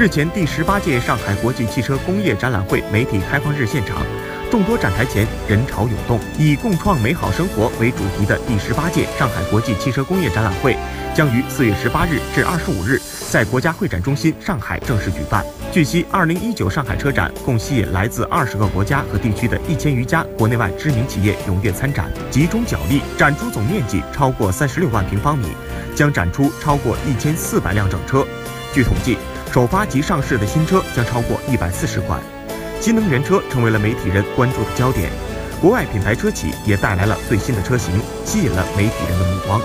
日前，第十八届上海国际汽车工业展览会媒体开放日现场，众多展台前人潮涌动。以“共创美好生活”为主题的第十八届上海国际汽车工业展览会将于四月十八日至二十五日在国家会展中心上海正式举办。据悉，二零一九上海车展共吸引来自二十个国家和地区的一千余家国内外知名企业踊跃参展，集中角力，展出总面积超过三十六万平方米，将展出超过一千四百辆整车。据统计，首发及上市的新车将超过一百四十款，新能源车成为了媒体人关注的焦点。国外品牌车企也带来了最新的车型，吸引了媒体人的目光。